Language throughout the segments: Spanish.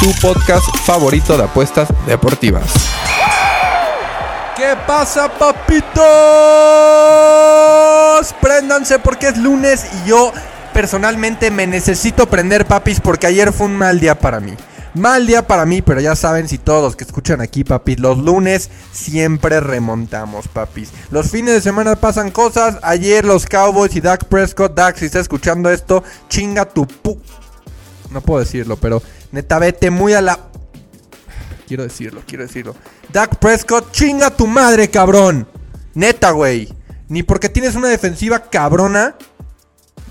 tu podcast favorito de apuestas deportivas. ¿Qué pasa, papitos? Préndanse porque es lunes y yo personalmente me necesito prender, papis, porque ayer fue un mal día para mí. Mal día para mí, pero ya saben, si todos los que escuchan aquí, papis, los lunes siempre remontamos, papis. Los fines de semana pasan cosas. Ayer los Cowboys y Dak Prescott, Dak, si está escuchando esto, chinga tu pu... No puedo decirlo, pero neta, vete muy a la... Quiero decirlo, quiero decirlo. Dak Prescott, chinga tu madre, cabrón. Neta, güey. Ni porque tienes una defensiva cabrona,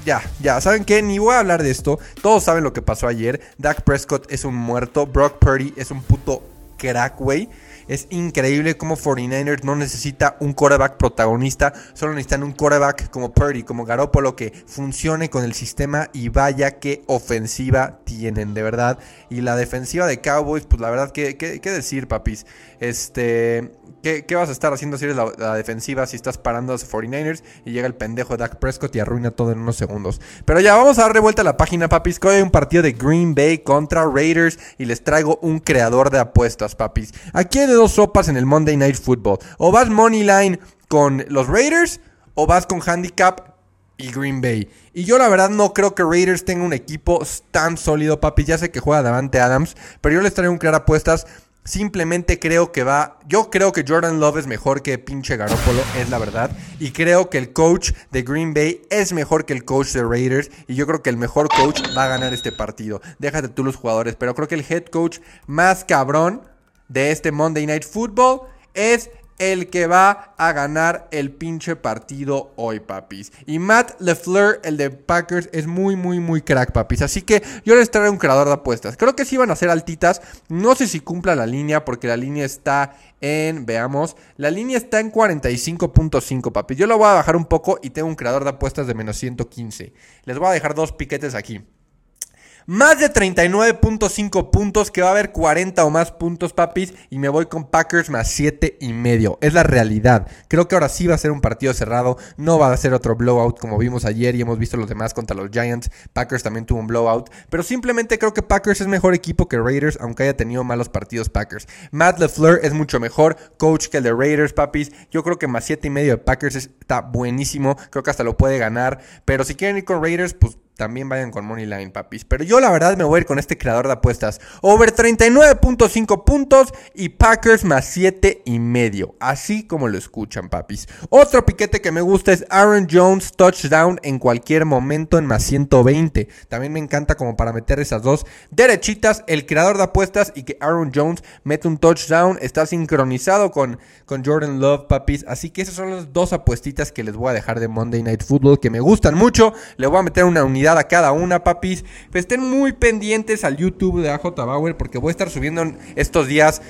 ya, ya, ¿saben qué? Ni voy a hablar de esto. Todos saben lo que pasó ayer. Dak Prescott es un muerto. Brock Purdy es un puto crack, güey. Es increíble cómo 49ers no necesita un quarterback protagonista, solo necesitan un quarterback como Purdy, como Garoppolo que funcione con el sistema y vaya qué ofensiva tienen, de verdad. Y la defensiva de Cowboys, pues la verdad, ¿qué, qué, qué decir, papis? Este, ¿Qué, vas a estar haciendo si eres la, defensiva si estás parando a los 49ers y llega el pendejo de Dak Prescott y arruina todo en unos segundos? Pero ya, vamos a darle vuelta a la página, papis. Que hoy hay un partido de Green Bay contra Raiders y les traigo un creador de apuestas, papis. Aquí hay de dos sopas en el Monday Night Football. O vas money line con los Raiders o vas con handicap y Green Bay. Y yo la verdad no creo que Raiders tenga un equipo tan sólido, papis. Ya sé que juega Davante Adams, pero yo les traigo un crear apuestas Simplemente creo que va. Yo creo que Jordan Love es mejor que pinche Garoppolo, es la verdad. Y creo que el coach de Green Bay es mejor que el coach de Raiders. Y yo creo que el mejor coach va a ganar este partido. Déjate tú los jugadores. Pero creo que el head coach más cabrón de este Monday Night Football es el que va a ganar el pinche partido hoy, papis. Y Matt LeFleur, el de Packers, es muy, muy, muy crack, papis. Así que yo les traigo un creador de apuestas. Creo que sí van a ser altitas. No sé si cumpla la línea, porque la línea está en, veamos, la línea está en 45.5, papis. Yo lo voy a bajar un poco y tengo un creador de apuestas de menos 115. Les voy a dejar dos piquetes aquí. Más de 39.5 puntos, que va a haber 40 o más puntos, papis. Y me voy con Packers más 7 y medio. Es la realidad. Creo que ahora sí va a ser un partido cerrado. No va a ser otro blowout como vimos ayer y hemos visto los demás contra los Giants. Packers también tuvo un blowout. Pero simplemente creo que Packers es mejor equipo que Raiders, aunque haya tenido malos partidos Packers. Matt LeFleur es mucho mejor coach que el de Raiders, papis. Yo creo que más 7 y medio de Packers está buenísimo. Creo que hasta lo puede ganar. Pero si quieren ir con Raiders, pues también vayan con Moneyline, papis. Pero yo la verdad me voy a ir con este creador de apuestas. Over 39.5 puntos y Packers más 7 y medio. Así como lo escuchan, papis. Otro piquete que me gusta es Aaron Jones touchdown en cualquier momento en más 120. También me encanta como para meter esas dos derechitas. El creador de apuestas y que Aaron Jones mete un touchdown. Está sincronizado con, con Jordan Love, papis. Así que esas son las dos apuestitas que les voy a dejar de Monday Night Football que me gustan mucho. Le voy a meter una unidad a cada una, papis. Pues estén muy pendientes al YouTube de AJ Bauer porque voy a estar subiendo estos días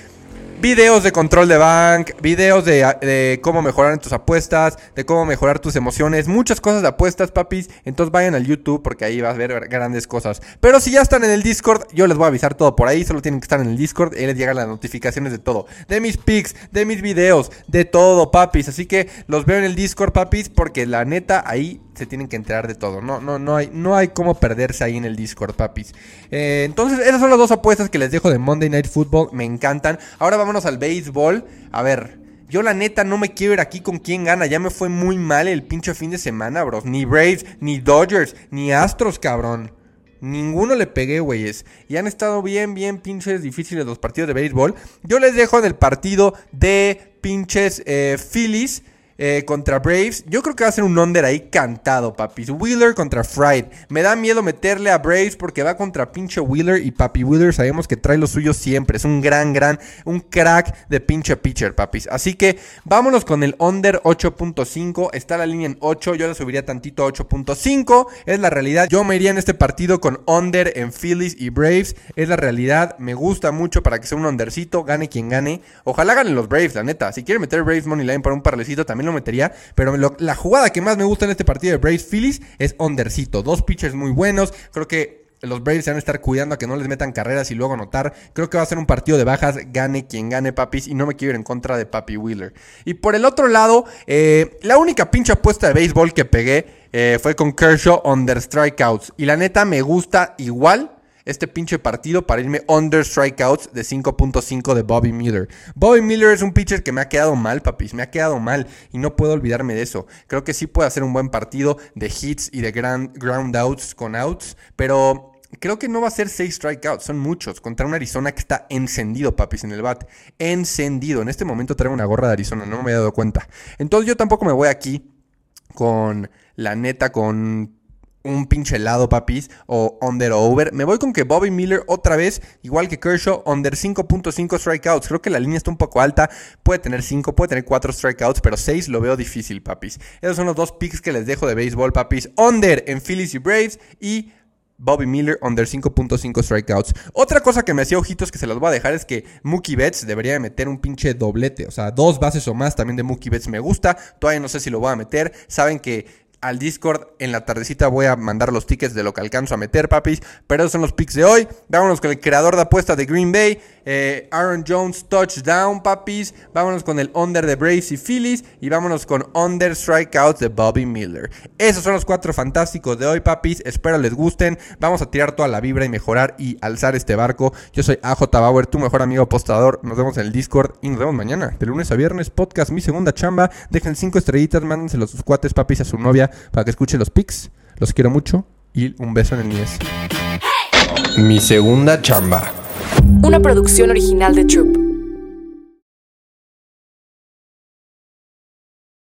videos de control de bank, videos de, cómo mejorar tus apuestas, de cómo mejorar tus emociones, muchas cosas de apuestas, papis. Entonces vayan al YouTube porque ahí vas a ver grandes cosas. Pero si ya están en el Discord, yo les voy a avisar todo por ahí. Solo tienen que estar en el Discord y les llegan las notificaciones de todo. De mis pics, de mis videos, de todo, papis. Así que los veo en el Discord, papis, porque la neta ahí se tienen que enterar de todo. No, no, no hay, no hay cómo perderse ahí en el Discord, papis. Eh, entonces, esas son las dos apuestas que les dejo de Monday Night Football. Me encantan. Ahora vámonos al béisbol. A ver, yo la neta no me quiero ir aquí con quién gana. Ya me fue muy mal el pinche fin de semana, bros. Ni Braves, ni Dodgers, ni Astros, cabrón. Ninguno le pegué, güeyes. Y han estado bien, bien pinches difíciles los partidos de béisbol. Yo les dejo en el partido de pinches eh, Phillies eh, contra Braves. Yo creo que va a ser un under ahí cantado, papis. Wheeler contra Fried. Me da miedo meterle a Braves porque va contra pinche Wheeler. Y papi Wheeler sabemos que trae lo suyo siempre. Es un gran, gran, un crack de pinche pitcher, papis. Así que vámonos con el under 8.5. Está la línea en 8. Yo la subiría tantito a 8.5. Es la realidad. Yo me iría en este partido con under en Phillies y Braves. Es la realidad. Me gusta mucho para que sea un undercito. Gane quien gane. Ojalá ganen los Braves, la neta. Si quieren meter Braves Money Line para un parlecito, también lo metería. Pero la jugada que más me gusta en este partido de Braves Phillies es undercito. Dos pitchers muy buenos. Creo que los Braves se van a estar cuidando a que no les metan carreras y luego anotar. Creo que va a ser un partido de bajas, gane quien gane, papis. Y no me quiero ir en contra de Papi Wheeler. Y por el otro lado, eh, la única pinche apuesta de béisbol que pegué eh, fue con Kershaw under strikeouts. Y la neta me gusta igual este pinche partido para irme under strikeouts de 5.5 de Bobby Miller. Bobby Miller es un pitcher que me ha quedado mal, papis, me ha quedado mal y no puedo olvidarme de eso. Creo que sí puede hacer un buen partido de hits y de ground outs con outs, pero creo que no va a ser 6 strikeouts, son muchos. Contra un Arizona que está encendido, papis, en el bat. Encendido. En este momento traigo una gorra de Arizona, no me he dado cuenta. Entonces yo tampoco me voy aquí con la neta, con un pinche helado, papis, o under o over. Me voy con que Bobby Miller otra vez, igual que Kershaw, under 5.5 strikeouts. Creo que la línea está un poco alta. Puede tener 5, puede tener 4 strikeouts, pero 6 lo veo difícil, papis. Esos son los dos picks que les dejo de béisbol, papis. Under en Phillies y Braves y Bobby Miller under 5.5 strikeouts. Otra cosa que me hacía ojitos que se los voy a dejar es que Mookie Betts debería meter un pinche doblete. O sea, dos bases o más también de Mookie Betts me gusta. Todavía no sé si lo voy a meter. Saben que al Discord en la tardecita voy a mandar los tickets de lo que alcanzo a meter, papis. Pero esos son los picks de hoy. Vámonos con el creador de apuestas de Green Bay. Eh, Aaron Jones, touchdown, papis. Vámonos con el under de Braves y Phillies. Y vámonos con under strikeouts de Bobby Miller. Esos son los cuatro fantásticos de hoy, papis. Espero les gusten. Vamos a tirar toda la vibra y mejorar y alzar este barco. Yo soy AJ Bauer, tu mejor amigo apostador. Nos vemos en el Discord y nos vemos mañana. De lunes a viernes, podcast, mi segunda chamba. Dejen cinco estrellitas, mándenselo a sus cuates, papis, a su novia para que escuche los pics. Los quiero mucho y un beso en el niés. Mi segunda chamba. Una producción original de Troop.